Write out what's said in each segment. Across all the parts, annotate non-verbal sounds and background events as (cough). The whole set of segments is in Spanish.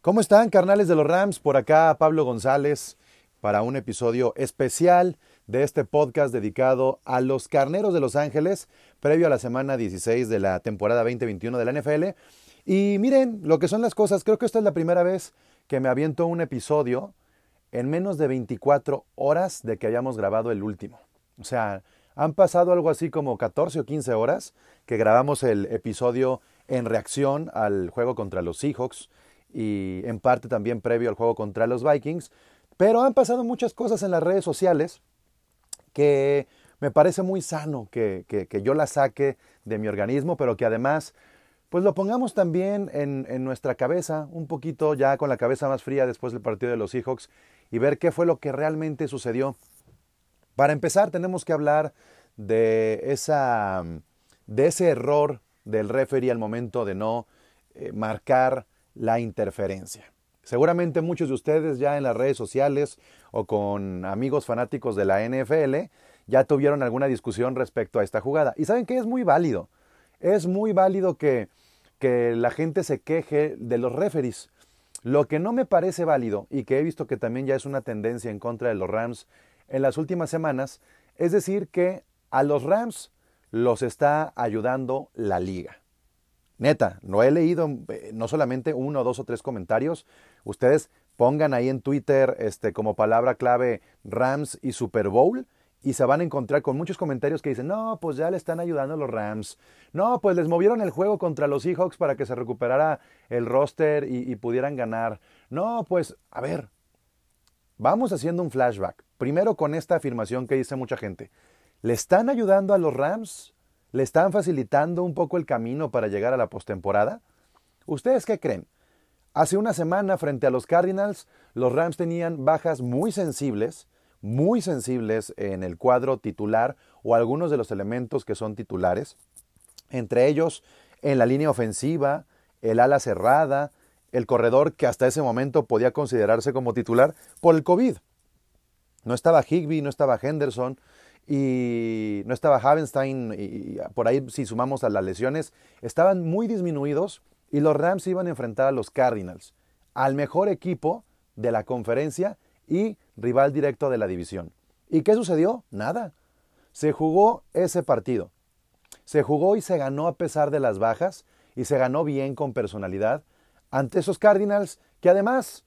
¿Cómo están, carnales de los Rams? Por acá Pablo González para un episodio especial de este podcast dedicado a los carneros de Los Ángeles, previo a la semana 16 de la temporada 2021 de la NFL. Y miren lo que son las cosas, creo que esta es la primera vez que me aviento un episodio en menos de 24 horas de que hayamos grabado el último. O sea, han pasado algo así como 14 o 15 horas que grabamos el episodio en reacción al juego contra los Seahawks y en parte también previo al juego contra los Vikings. Pero han pasado muchas cosas en las redes sociales que me parece muy sano que, yo la saque de mi organismo, pero que además pues lo pongamos también en, en, nuestra cabeza, un poquito ya con la cabeza más fría después del partido de los Seahawks y ver qué fue lo que realmente sucedió. Para empezar tenemos que hablar de, esa, de ese error del referee al momento de no eh, marcar la interferencia. Seguramente muchos de ustedes ya en las redes sociales o con amigos fanáticos de la NFL ya tuvieron alguna discusión respecto a esta jugada. Y saben que es muy válido. Es muy válido que, que la gente se queje de los referees. Lo que no me parece válido y que he visto que también ya es una tendencia en contra de los Rams en las últimas semanas, es decir que a los Rams los está ayudando la liga. Neta, no he leído eh, no solamente uno, dos o tres comentarios. Ustedes pongan ahí en Twitter este, como palabra clave Rams y Super Bowl y se van a encontrar con muchos comentarios que dicen, no, pues ya le están ayudando los Rams. No, pues les movieron el juego contra los Seahawks para que se recuperara el roster y, y pudieran ganar. No, pues, a ver, vamos haciendo un flashback. Primero con esta afirmación que dice mucha gente. ¿Le están ayudando a los Rams? ¿Le están facilitando un poco el camino para llegar a la postemporada? ¿Ustedes qué creen? Hace una semana frente a los Cardinals, los Rams tenían bajas muy sensibles, muy sensibles en el cuadro titular o algunos de los elementos que son titulares, entre ellos en la línea ofensiva, el ala cerrada, el corredor que hasta ese momento podía considerarse como titular por el COVID. No estaba Higby, no estaba Henderson, y no estaba Havenstein, y por ahí si sumamos a las lesiones, estaban muy disminuidos y los Rams iban a enfrentar a los Cardinals, al mejor equipo de la conferencia y rival directo de la división. ¿Y qué sucedió? Nada. Se jugó ese partido. Se jugó y se ganó a pesar de las bajas y se ganó bien con personalidad ante esos Cardinals que además,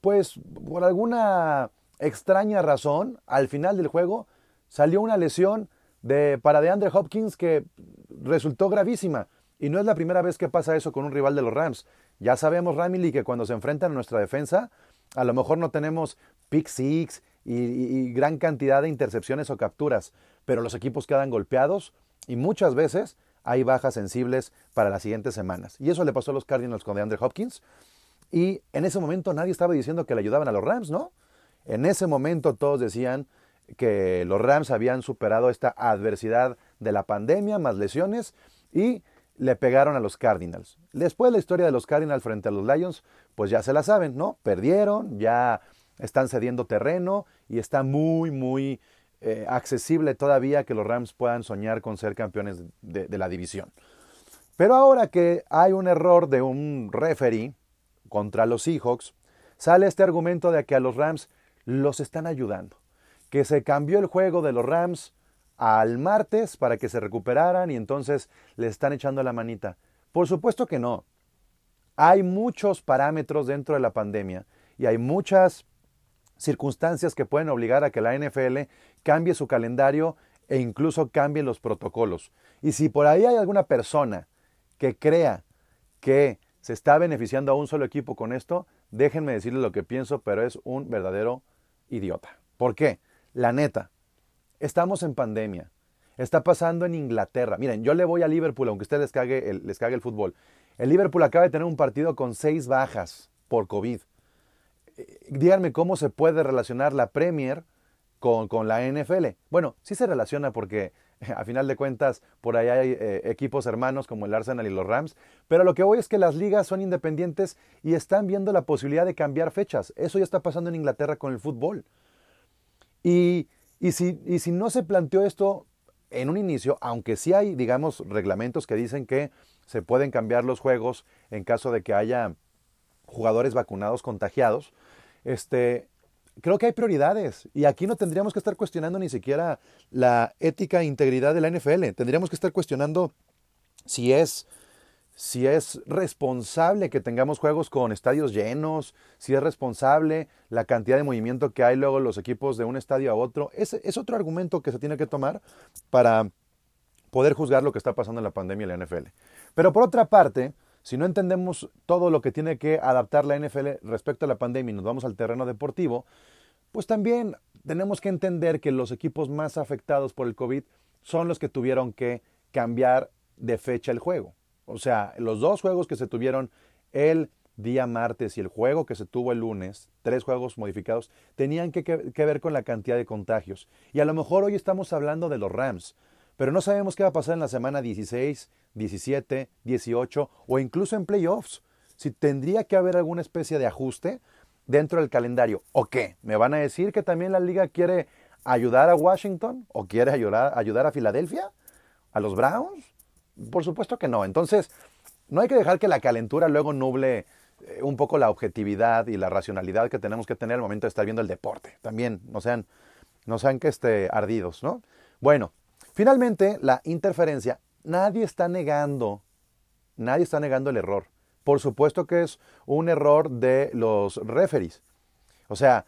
pues por alguna extraña razón, al final del juego salió una lesión de, para DeAndre Hopkins que resultó gravísima. Y no es la primera vez que pasa eso con un rival de los Rams. Ya sabemos, Ramily, que cuando se enfrentan a nuestra defensa, a lo mejor no tenemos pick six y, y, gran cantidad de intercepciones o capturas, pero los equipos quedan golpeados y muchas veces hay bajas sensibles para las siguientes semanas. Y eso le pasó a los Cardinals con DeAndre Hopkins. Y en ese momento nadie estaba diciendo que le ayudaban a los Rams, ¿no? En ese momento todos decían que los Rams habían superado esta adversidad de la pandemia, más lesiones, y le pegaron a los Cardinals. Después la historia de los Cardinals frente a los Lions, pues ya se la saben, ¿no? Perdieron, ya están cediendo terreno y está muy, muy eh, accesible todavía que los Rams puedan soñar con ser campeones de, de la división. Pero ahora que hay un error de un referee contra los Seahawks, sale este argumento de que a los Rams los están ayudando que se cambió el juego de los Rams al martes para que se recuperaran y entonces les están echando la manita. Por supuesto que no. Hay muchos parámetros dentro de la pandemia y hay muchas circunstancias que pueden obligar a que la NFL cambie su calendario e incluso cambie los protocolos. Y si por ahí hay alguna persona que crea que se está beneficiando a un solo equipo con esto, déjenme decirles lo que pienso, pero es un verdadero idiota. ¿Por qué? La neta, estamos en pandemia. Está pasando en Inglaterra. Miren, yo le voy a Liverpool, aunque usted les cague el, les cague el fútbol. El Liverpool acaba de tener un partido con seis bajas por COVID. Eh, díganme cómo se puede relacionar la Premier con, con, la NFL. Bueno, sí se relaciona porque (laughs) a final de cuentas por ahí hay eh, equipos hermanos como el Arsenal y los Rams, pero lo que voy es que las ligas son independientes y están viendo la posibilidad de cambiar fechas. Eso ya está pasando en Inglaterra con el fútbol. Y, Y si, y si no se planteó esto en un inicio, aunque sí hay, digamos, reglamentos que dicen que se pueden cambiar los juegos en caso de que haya jugadores vacunados contagiados, este, creo que hay prioridades. Y aquí no tendríamos que estar cuestionando ni siquiera la ética e integridad de la NFL, tendríamos que estar cuestionando si es si es responsable que tengamos juegos con estadios llenos, si es responsable la cantidad de movimiento que hay luego los equipos de un estadio a otro. Es, es otro argumento que se tiene que tomar para poder juzgar lo que está pasando en la pandemia en la NFL. Pero por otra parte, si no entendemos todo lo que tiene que adaptar la NFL respecto a la pandemia y nos vamos al terreno deportivo, pues también tenemos que entender que los equipos más afectados por el COVID son los que tuvieron que cambiar de fecha el juego. O sea, los dos juegos que se tuvieron el día martes y el juego que se tuvo el lunes, tres juegos modificados, tenían que, ver con la cantidad de contagios. Y a lo mejor hoy estamos hablando de los Rams, pero no sabemos qué va a pasar en la semana 16, 17, 18 o incluso en playoffs. Si tendría que haber alguna especie de ajuste dentro del calendario. ¿O qué? ¿Me van a decir que también la liga quiere ayudar a Washington o quiere ayudar, ayudar a Filadelfia? ¿A los Browns? Por supuesto que no. Entonces, no hay que dejar que la calentura luego nuble eh, un poco la objetividad y la racionalidad que tenemos que tener al momento de estar viendo el deporte. También no sean, no sean que esté ardidos, ¿no? Bueno, finalmente la interferencia nadie está negando, nadie está negando el error. Por supuesto que es un error de los referees. O sea,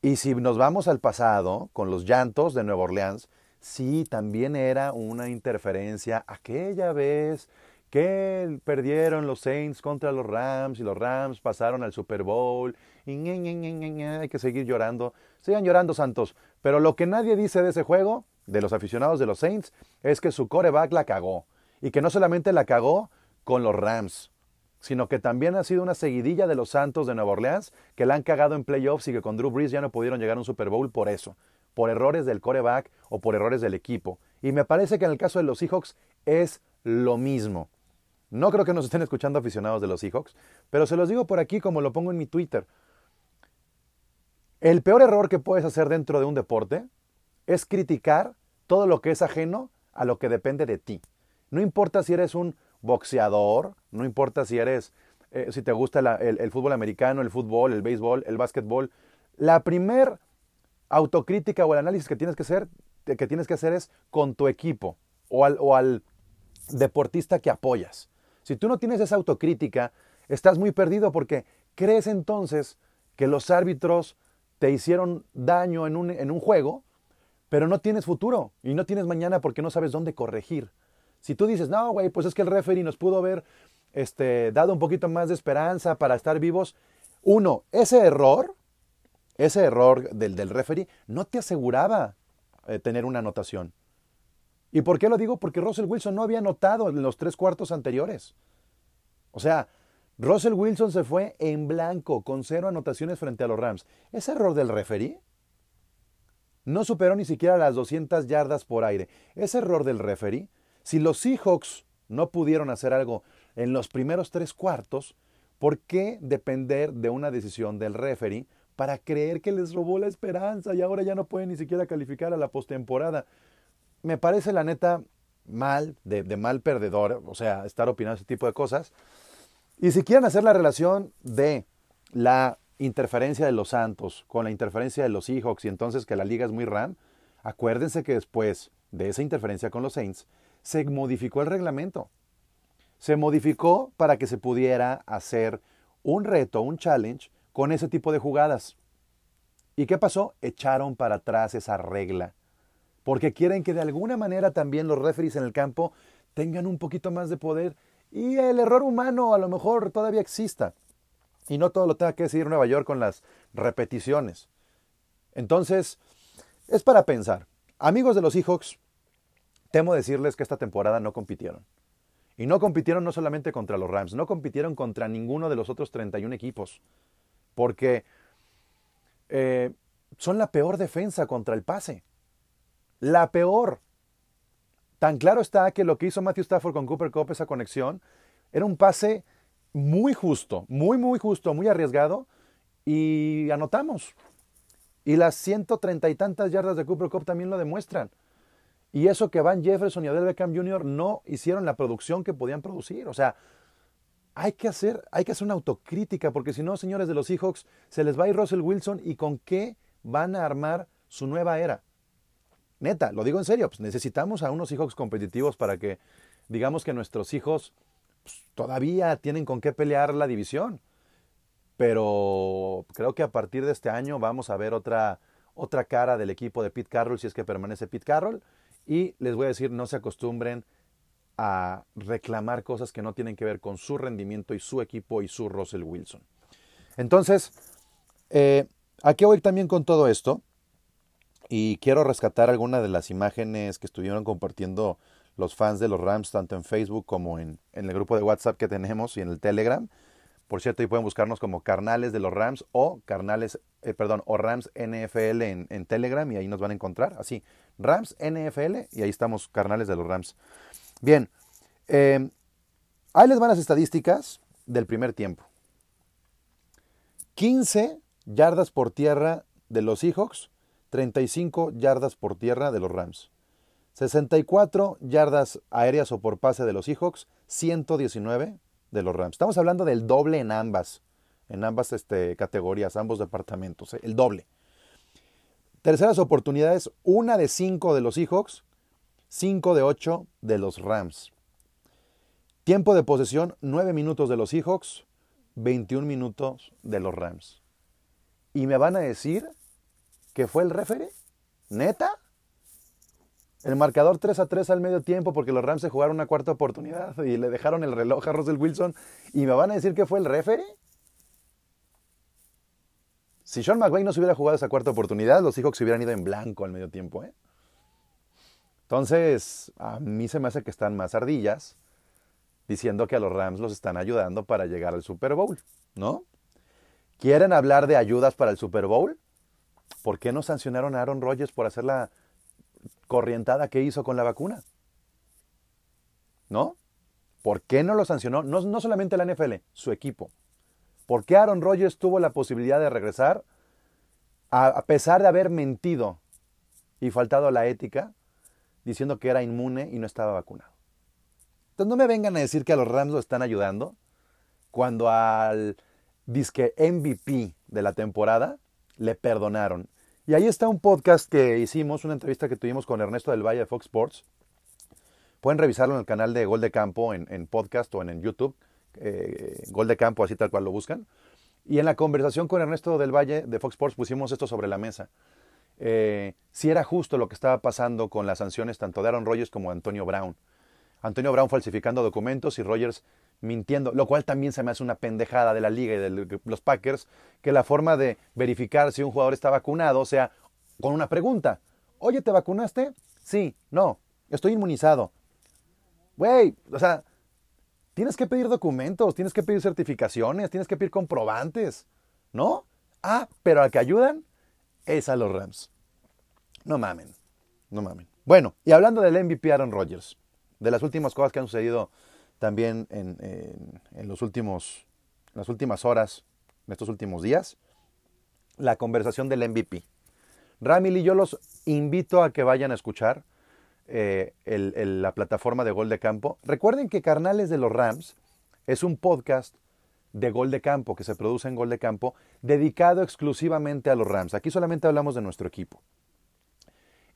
y si nos vamos al pasado con los llantos de Nueva Orleans, sí, también era una interferencia aquella vez que perdieron los Saints contra los Rams y los Rams pasaron al Super Bowl y hay que seguir llorando. Sigan llorando, Santos. Pero lo que nadie dice de ese juego de los aficionados de los Saints es que su coreback la cagó. Y que no solamente la cagó con los Rams, sino que también ha sido una seguidilla de los Santos de Nueva Orleans que la han cagado en playoffs y que con Drew Brees ya no pudieron llegar a un Super Bowl por eso, por errores del coreback o por errores del equipo. Y me parece que en el caso de los Seahawks es lo mismo. No creo que nos estén escuchando aficionados de los Seahawks, pero se los digo por aquí como lo pongo en mi Twitter. El peor error que puedes hacer dentro de un deporte es criticar todo lo que es ajeno a lo que depende de ti. No importa si eres un boxeador, no importa si eres, eh, si te gusta el, fútbol americano, el fútbol, el béisbol, el básquetbol. La primer autocrítica o el análisis que tienes que hacer, que tienes que hacer es con tu equipo o al, o al deportista que apoyas. Si tú no tienes esa autocrítica, estás muy perdido porque crees entonces que los árbitros te hicieron daño en un, en un juego pero no tienes futuro y no tienes mañana porque no sabes dónde corregir. Si tú dices, no, güey, pues es que el referee nos pudo haber este, dado un poquito más de esperanza para estar vivos. Uno, ese error, ese error del, del referee no te aseguraba eh, tener una anotación. ¿Y por qué lo digo? Porque Russell Wilson no había anotado en los tres cuartos anteriores. O sea, Russell Wilson se fue en blanco con cero anotaciones frente a los Rams. ¿Ese error del referee? no superó ni siquiera las 200 yardas por aire. Ese error del referee, si los Seahawks no pudieron hacer algo en los primeros tres cuartos, ¿por qué depender de una decisión del referee para creer que les robó la esperanza y ahora ya no pueden ni siquiera calificar a la postemporada? Me parece la neta mal, de, mal perdedor, o sea, estar opinando ese tipo de cosas. Y si quieren hacer la relación de la interferencia de los Santos con la interferencia de los Seahawks y entonces que la liga es muy ram, acuérdense que después de esa interferencia con los Saints se modificó el reglamento. Se modificó para que se pudiera hacer un reto, un challenge con ese tipo de jugadas. ¿Y qué pasó? Echaron para atrás esa regla. Porque quieren que de alguna manera también los referees en el campo tengan un poquito más de poder y el error humano a lo mejor todavía exista y no todo lo tenga que decidir Nueva York con las repeticiones. Entonces, es para pensar. Amigos de los Seahawks, temo decirles que esta temporada no compitieron. Y no compitieron no solamente contra los Rams, no compitieron contra ninguno de los otros 31 equipos. Porque eh, son la peor defensa contra el pase. La peor. Tan claro está que lo que hizo Matthew Stafford con Cooper Cup, esa conexión, era un pase muy justo, muy, muy justo, muy arriesgado y anotamos. Y las ciento treinta y tantas yardas de Cooper Cup también lo demuestran. Y eso que Van Jefferson y Adel Beckham Jr. no hicieron la producción que podían producir. O sea, hay que hacer, hay que hacer una autocrítica, porque si no, señores de los Seahawks, se les va a ir Russell Wilson y con qué van a armar su nueva era. Neta, lo digo en serio, pues necesitamos a unos Seahawks competitivos para que digamos que nuestros hijos pues, todavía tienen con qué pelear la división. Pero creo que a partir de este año vamos a ver otra, otra cara del equipo de Pete Carroll si es que permanece Pete Carroll. Y les voy a decir, no se acostumbren a reclamar cosas que no tienen que ver con su rendimiento y su equipo y su Russell Wilson. Entonces, eh, ¿a qué voy también con todo esto? Y quiero rescatar algunas de las imágenes que estuvieron compartiendo los fans de los Rams, tanto en Facebook como en, el grupo de WhatsApp que tenemos y en el Telegram. Por cierto, ahí pueden buscarnos como carnales de los Rams o carnales, eh, perdón, o Rams NFL en, Telegram y ahí nos van a encontrar. Así, Rams NFL y ahí estamos, carnales de los Rams. Bien, eh, ahí les van las estadísticas del primer tiempo. 15 yardas por tierra de los Seahawks, 35 yardas por tierra de los Rams. 64 yardas aéreas o por pase de los Seahawks, 119 de los Rams. Estamos hablando del doble en ambas, en ambas este, categorías, ambos departamentos, el doble. Terceras oportunidades, una de 5 de los Seahawks, 5 de 8 de los Rams. Tiempo de posesión, 9 minutos de los Seahawks, 21 minutos de los Rams. ¿Y me van a decir que fue el refere? ¿Neta? El marcador 3 a 3 al medio tiempo porque los Rams se jugaron una cuarta oportunidad y le dejaron el reloj a Russell Wilson. ¿Y me van a decir que fue el referee? Si Sean McVay no se hubiera jugado esa cuarta oportunidad, los Seahawks se hubieran ido en blanco al medio tiempo. ¿eh? Entonces, a mí se me hace que están más ardillas diciendo que a los Rams los están ayudando para llegar al Super Bowl, ¿no? ¿Quieren hablar de ayudas para el Super Bowl? ¿Por qué no sancionaron a Aaron Rodgers por hacer la corrientada que hizo con la vacuna. ¿No? ¿Por qué no lo sancionó? No, no solamente la NFL, su equipo. ¿Por qué Aaron Rodgers tuvo la posibilidad de regresar a, pesar de haber mentido y faltado a la ética diciendo que era inmune y no estaba vacunado? Entonces no me vengan a decir que a los Rams lo están ayudando cuando al disque MVP de la temporada le perdonaron y ahí está un podcast que hicimos, una entrevista que tuvimos con Ernesto del Valle de Fox Sports. Pueden revisarlo en el canal de Gol de Campo, en, podcast o en, YouTube. Eh, Gol de Campo, así tal cual lo buscan. Y en la conversación con Ernesto del Valle de Fox Sports pusimos esto sobre la mesa. Eh, si era justo lo que estaba pasando con las sanciones tanto de Aaron Rodgers como Antonio Brown. Antonio Brown falsificando documentos y Rodgers mintiendo, lo cual también se me hace una pendejada de la liga y de los Packers, que la forma de verificar si un jugador está vacunado sea con una pregunta. Oye, ¿te vacunaste? Sí, no, estoy inmunizado. Güey, o sea, tienes que pedir documentos, tienes que pedir certificaciones, tienes que pedir comprobantes, ¿no? Ah, pero al que ayudan es a los Rams. No mamen, no mamen. Bueno, y hablando del MVP Aaron Rodgers, de las últimas cosas que han sucedido también en, los últimos, las últimas horas, en estos últimos días, la conversación del MVP. Ramil y yo los invito a que vayan a escuchar eh, la plataforma de Gol de Campo. Recuerden que Carnales de los Rams es un podcast de Gol de Campo que se produce en Gol de Campo dedicado exclusivamente a los Rams. Aquí solamente hablamos de nuestro equipo.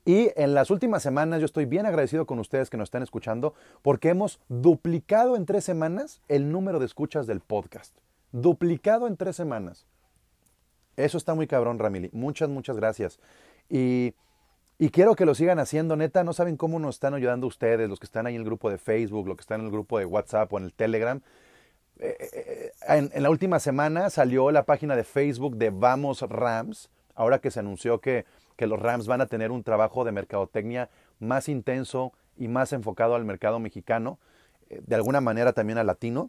Y en las últimas semanas yo estoy bien agradecido con ustedes que nos están escuchando porque hemos duplicado en tres semanas el número de escuchas del podcast. Duplicado en tres semanas. Eso está muy cabrón, Ramili. Muchas, muchas gracias. Y, quiero que lo sigan haciendo, neta. No saben cómo nos están ayudando ustedes, los que están ahí en el grupo de Facebook, los que están en el grupo de WhatsApp o en el Telegram. Eh, en la última semana salió la página de Facebook de Vamos Rams, ahora que se anunció que que los Rams van a tener un trabajo de mercadotecnia más intenso y más enfocado al mercado mexicano, eh, de alguna manera también al latino.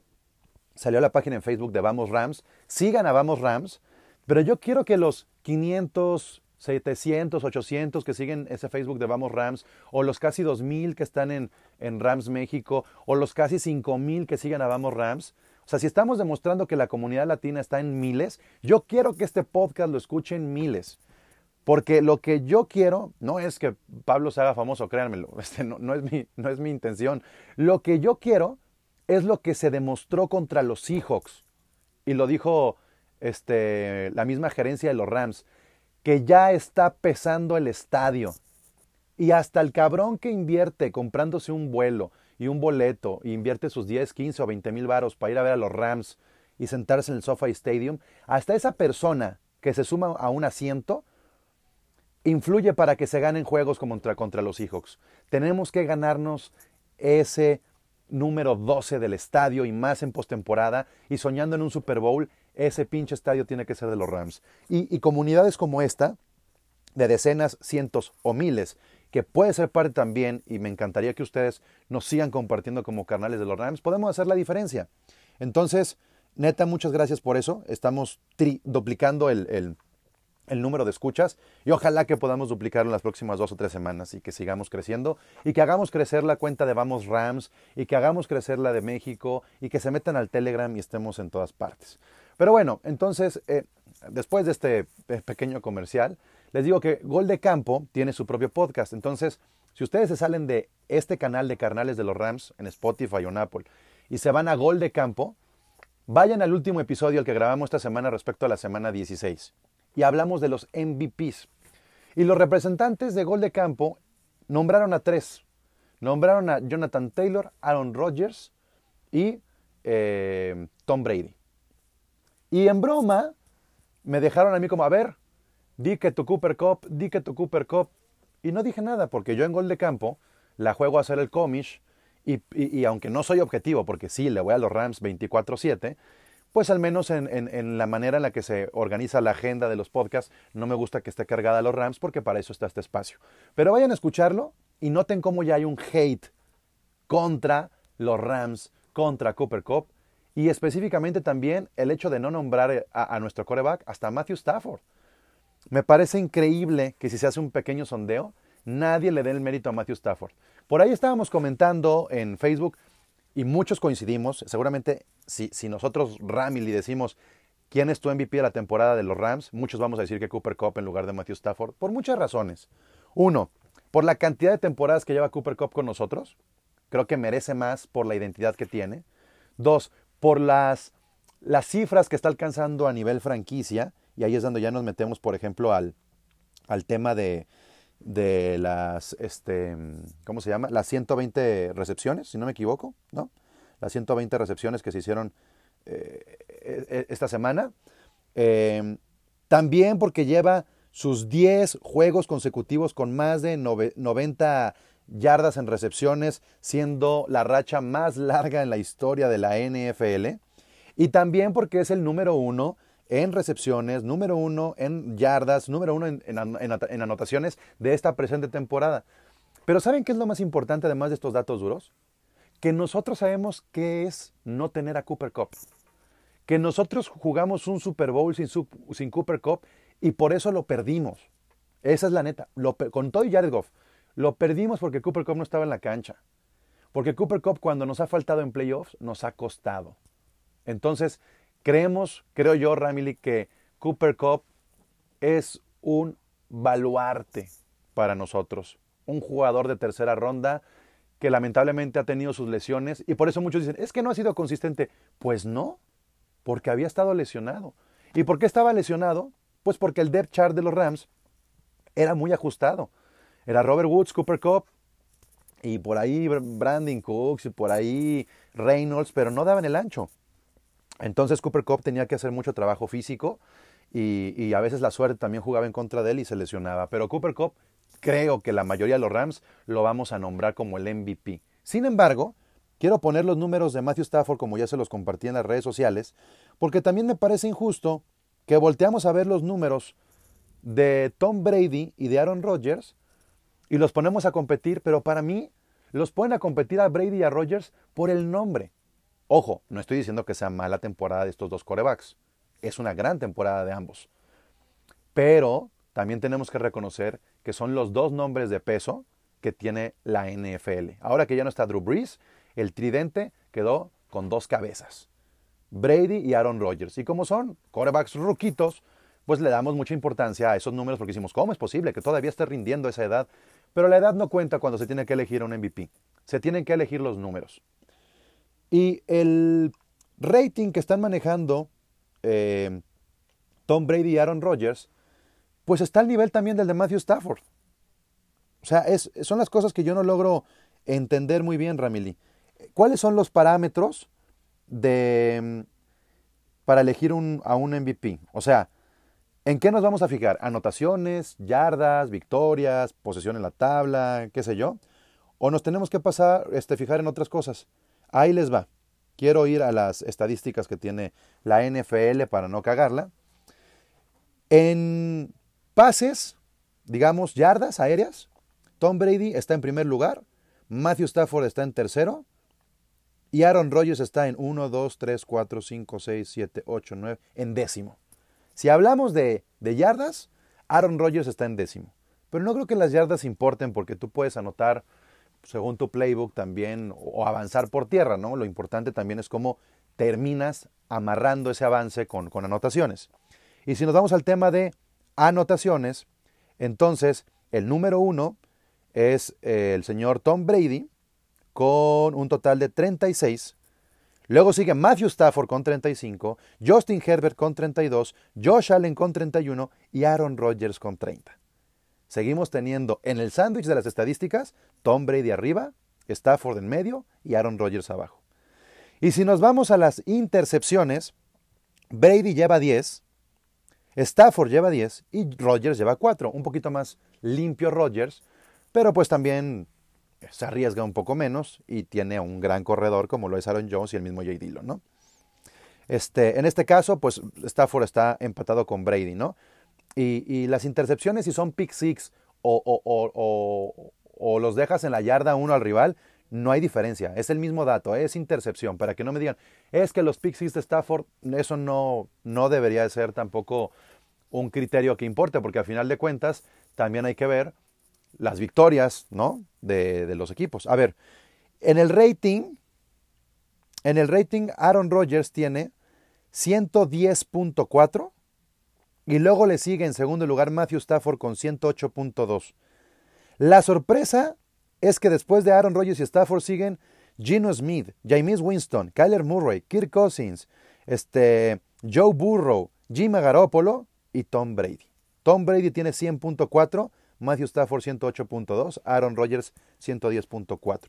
Salió la página en Facebook de Vamos Rams. Sigan a Vamos Rams, pero yo quiero que los 500, 700, 800 que siguen ese Facebook de Vamos Rams, o los casi 2000 que están en, en Rams México, o los casi 5000 que siguen a Vamos Rams, sea, si estamos demostrando que la comunidad latina está en miles, yo quiero que este podcast lo escuchen miles. Porque lo que yo quiero no es que Pablo se haga famoso, créanmelo, (laughs) este no, es mi intención. Lo que yo quiero es lo que se demostró contra los Seahawks. Y lo dijo este, la misma gerencia de los Rams, que ya está pesando el estadio. Y hasta el cabrón que invierte comprándose un vuelo y un boleto, e invierte sus 10, 15 o 20 mil varos para ir a ver a los Rams y sentarse en el SoFi Stadium, hasta esa persona que se suma a un asiento, influye para que se ganen juegos contra, contra los Seahawks. Tenemos que ganarnos ese número 12 del estadio y más en postemporada y soñando en un Super Bowl, ese pinche estadio tiene que ser de los Rams. Y, y, comunidades como esta, de decenas, cientos o miles, que puede ser parte también, y me encantaría que ustedes nos sigan compartiendo como carnales de los Rams, podemos hacer la diferencia. Entonces, neta, muchas gracias por eso. Estamos duplicando el, el el número de escuchas y ojalá que podamos duplicarlo en las próximas dos o tres semanas y que sigamos creciendo y que hagamos crecer la cuenta de Vamos Rams y que hagamos crecer la de México y que se metan al Telegram y estemos en todas partes. Pero bueno, entonces, eh, después de este eh, pequeño comercial, les digo que Gol de Campo tiene su propio podcast. Entonces, si ustedes se salen de este canal de Carnales de los Rams en Spotify o en Apple y se van a Gol de Campo, vayan al último episodio al que grabamos esta semana respecto a la semana 16 y hablamos de los MVPs. Y los representantes de gol de campo nombraron a tres. Nombraron a Jonathan Taylor, Aaron Rodgers y eh, Tom Brady. Y en broma me dejaron a mí como, a ver, di que tu Cooper Cup, di que tu Cooper Cup. Y no dije nada porque yo en gol de campo la juego a hacer el comish y, y, aunque no soy objetivo, porque sí, le voy a los Rams 24/7, pues al menos en, la manera en la que se organiza la agenda de los podcasts, no me gusta que esté cargada a los Rams porque para eso está este espacio. Pero vayan a escucharlo y noten cómo ya hay un hate contra los Rams, contra Cooper Cup y específicamente también el hecho de no nombrar a, a nuestro coreback hasta Matthew Stafford. Me parece increíble que si se hace un pequeño sondeo, nadie le dé el mérito a Matthew Stafford. Por ahí estábamos comentando en Facebook, y muchos coincidimos, seguramente si, nosotros Ramily decimos quién es tu MVP de la temporada de los Rams, muchos vamos a decir que Cooper Cup en lugar de Matthew Stafford, por muchas razones. Uno, por la cantidad de temporadas que lleva Cooper Cup con nosotros, creo que merece más por la identidad que tiene. Dos, por las, las cifras que está alcanzando a nivel franquicia, y ahí es donde ya nos metemos, por ejemplo, al, al tema de, de las, este, ¿cómo se llama? Las 120 recepciones, si no me equivoco, ¿no? Las 120 recepciones que se hicieron eh, e, e, esta semana. Em, también porque lleva sus 10 juegos consecutivos con más de 90 yardas en recepciones, siendo la racha más larga en la historia de la NFL. Y también porque es el número uno en recepciones, número uno en yardas, número uno en, anotaciones de esta presente temporada. Pero ¿saben qué es lo más importante además de estos datos duros? Que nosotros sabemos qué es no tener a Cooper Cup. Que nosotros jugamos un Super Bowl sin, Cooper Cup y por eso lo perdimos. Esa es la neta. Lo, con todo y Jared Goff, lo perdimos porque Cooper Cup no estaba en la cancha. Porque Cooper Cup cuando nos ha faltado en playoffs nos ha costado. Entonces, Creemos, creo yo, Ramily, que Cooper Cup es un baluarte para nosotros. Un jugador de tercera ronda que lamentablemente ha tenido sus lesiones y por eso muchos dicen, es que no ha sido consistente. Pues no, porque había estado lesionado. ¿Y por qué estaba lesionado? Pues porque el depth chart de los Rams era muy ajustado. Era Robert Woods, Cooper Cup y por ahí Brandon Cooks y por ahí Reynolds, pero no daban el ancho. Entonces Cooper Cup tenía que hacer mucho trabajo físico y, a veces la suerte también jugaba en contra de él y se lesionaba. Pero Cooper Cup, creo que la mayoría de los Rams lo vamos a nombrar como el MVP. Sin embargo, quiero poner los números de Matthew Stafford como ya se los compartí en las redes sociales, porque también me parece injusto que volteamos a ver los números de Tom Brady y de Aaron Rodgers y los ponemos a competir, pero para mí los ponen a competir a Brady y a Rodgers por el nombre. Ojo, no estoy diciendo que sea mala temporada de estos dos corebacks. Es una gran temporada de ambos. Pero también tenemos que reconocer que son los dos nombres de peso que tiene la NFL. Ahora que ya no está Drew Brees, el tridente quedó con dos cabezas. Brady y Aaron Rodgers. Y como son corebacks ruquitos, pues le damos mucha importancia a esos números porque decimos, ¿cómo es posible que todavía esté rindiendo esa edad? Pero la edad no cuenta cuando se tiene que elegir un MVP. Se tienen que elegir los números. Y el rating que están manejando eh, Tom Brady y Aaron Rodgers, pues está al nivel también del de Matthew Stafford. O sea, es, son las cosas que yo no logro entender muy bien, Ramily. ¿Cuáles son los parámetros de, para elegir un, a un MVP? O sea, ¿en qué nos vamos a fijar? ¿Anotaciones, yardas, victorias, posesión en la tabla, qué sé yo? ¿O nos tenemos que pasar, este, fijar en otras cosas? Ahí les va. Quiero ir a las estadísticas que tiene la NFL para no cagarla. En pases, digamos, yardas aéreas, Tom Brady está en primer lugar, Matthew Stafford está en tercero y Aaron Rodgers está en 1, 2, 3, 4, 5, 6, 7, 8, 9, en décimo. Si hablamos de, de yardas, Aaron Rodgers está en décimo. Pero no creo que las yardas importen porque tú puedes anotar según tu playbook también o avanzar por tierra, ¿no? Lo importante también es cómo terminas amarrando ese avance con, con anotaciones. Y si nos vamos al tema de anotaciones, entonces el número uno es eh, el señor Tom Brady con un total de 36. Luego sigue Matthew Stafford con 35, Justin Herbert con 32, Josh Allen con 31 y Aaron Rodgers con 30. Seguimos teniendo en el sándwich de las estadísticas Tom Brady arriba, Stafford en medio y Aaron Rodgers abajo. Y si nos vamos a las intercepciones, Brady lleva 10, Stafford lleva 10 y Rodgers lleva 4. Un poquito más limpio Rodgers, pero pues también se arriesga un poco menos y tiene un gran corredor como lo es Aaron Jones y el mismo Jay Dillon, ¿no? Este, en este caso, pues Stafford está empatado con Brady, ¿no? Y, las intercepciones, si son pick six o, o, los dejas en la yarda uno al rival, no hay diferencia. Es el mismo dato, es intercepción. Para que no me digan, es que los pick six de Stafford, eso no, no debería ser tampoco un criterio que importe, porque al final de cuentas también hay que ver las victorias, ¿no? De, de los equipos. A ver, en el rating, en el rating Aaron Rodgers tiene 110.4 y luego le sigue en segundo lugar Matthew Stafford con 108.2. La sorpresa es que después de Aaron Rodgers y Stafford siguen Gino Smith, James Winston, Kyler Murray, Kirk Cousins, este, Joe Burrow, Jim Garoppolo y Tom Brady. Tom Brady tiene 100.4 Matthew Stafford 108.2, Aaron Rodgers 110.4.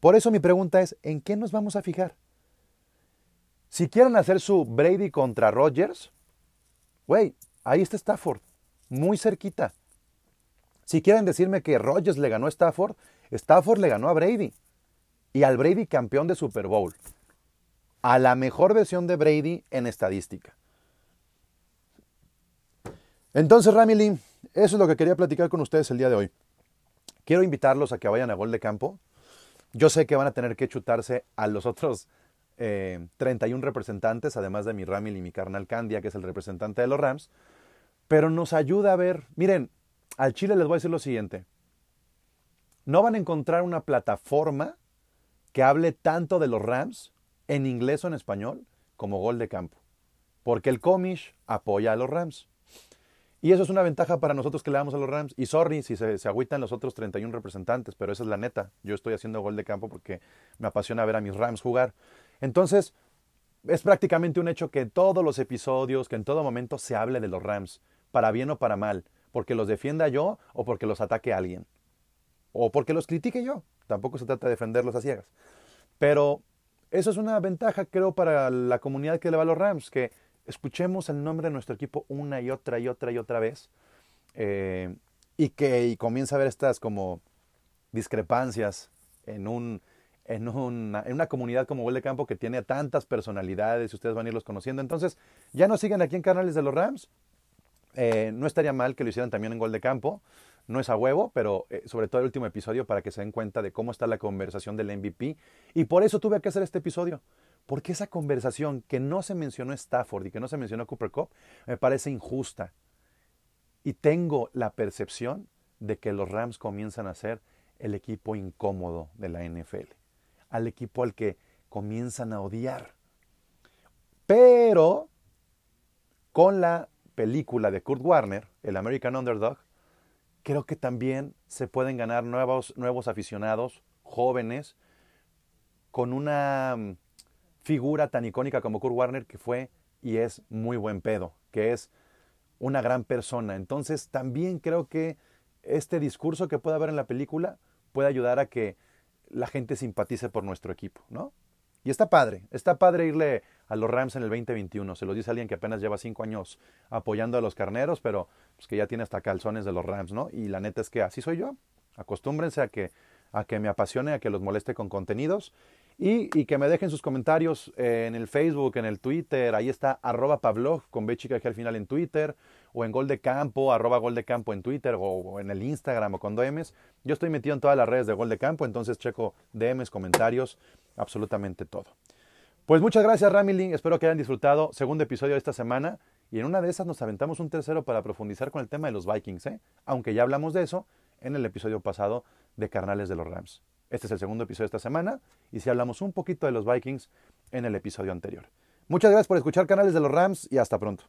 Por eso mi pregunta es, ¿en qué nos vamos a fijar? Si quieren hacer su Brady contra Rodgers, güey, ahí está Stafford, muy cerquita. Si quieren decirme que Rodgers le ganó a Stafford, Stafford le ganó a Brady. Y al Brady campeón de Super Bowl. A la mejor versión de Brady en estadística. Entonces, Ramily, eso es lo que quería platicar con ustedes el día de hoy. Quiero invitarlos a que vayan a Gol de Campo. Yo sé que van a tener que chutarse a los otros 31 eh, representantes, además de mi Ramil y mi carnal Candia, que es el representante de los Rams, pero nos ayuda a ver, miren, al Chile les voy a decir lo siguiente, no van a encontrar una plataforma que hable tanto de los Rams en inglés o en español como Gol de Campo, porque el Comish apoya a los Rams. Y eso es una ventaja para nosotros que le damos a los Rams. Y sorry si se, se, agüitan los otros 31 representantes, pero esa es la neta. Yo estoy haciendo gol de campo porque me apasiona ver a mis Rams jugar. Entonces, es prácticamente un hecho que en todos los episodios, que en todo momento se hable de los Rams, para bien o para mal, porque los defienda yo o porque los ataque alguien, o porque los critique yo. Tampoco se trata de defenderlos a ciegas. Pero eso es una ventaja, creo, para la comunidad que le va a los Rams, que escuchemos el nombre de nuestro equipo una y otra y otra y otra vez eh, y que y comienza a haber estas como discrepancias en un en una, en una comunidad como Gol de Campo que tiene tantas personalidades y ustedes van a irlos conociendo. Entonces, ya nos siguen aquí en canales de los Rams. Eh, no estaría mal que lo hicieran también en Gol de Campo. No es a huevo, pero eh, sobre todo el último episodio para que se den cuenta de cómo está la conversación del MVP. Y por eso tuve que hacer este episodio. Porque esa conversación que no se mencionó Stafford y que no se mencionó Cooper Cup me parece injusta. Y tengo la percepción de que los Rams comienzan a ser el equipo incómodo de la NFL. Al equipo al que comienzan a odiar. Pero con la película de Kurt Warner, el American Underdog, creo que también se pueden ganar nuevos, nuevos aficionados, jóvenes, con una mm, figura tan icónica como Kurt Warner que fue y es muy buen pedo, que es una gran persona. Entonces también creo que este discurso que puede haber en la película puede ayudar a que la gente simpatice por nuestro equipo, ¿no? Y está padre, está padre irle a los Rams en el 2021. Se lo dice alguien que apenas lleva cinco años apoyando a los carneros, pero pues, que ya tiene hasta calzones de los Rams, ¿no? Y la neta es que así soy yo. Acostúmbrense a que, a que me apasione, a que los moleste con contenidos. Y, que me dejen sus comentarios en el Facebook, en el Twitter. Ahí está arroba Pavlov con B chica que al final en Twitter. O en Gol de Campo, arroba Gol de Campo en Twitter. O, en el Instagram o con DMs. Yo estoy metido en todas las redes de Gol de Campo. Entonces checo DMs, comentarios, absolutamente todo. Pues muchas gracias, Ramilin. Espero que hayan disfrutado. Segundo episodio de esta semana. Y en una de esas nos aventamos un tercero para profundizar con el tema de los Vikings, ¿eh? aunque ya hablamos de eso en el episodio pasado de Carnales de los Rams. Este es el segundo episodio de esta semana y si hablamos un poquito de los Vikings en el episodio anterior. Muchas gracias por escuchar Canales de los Rams y hasta pronto.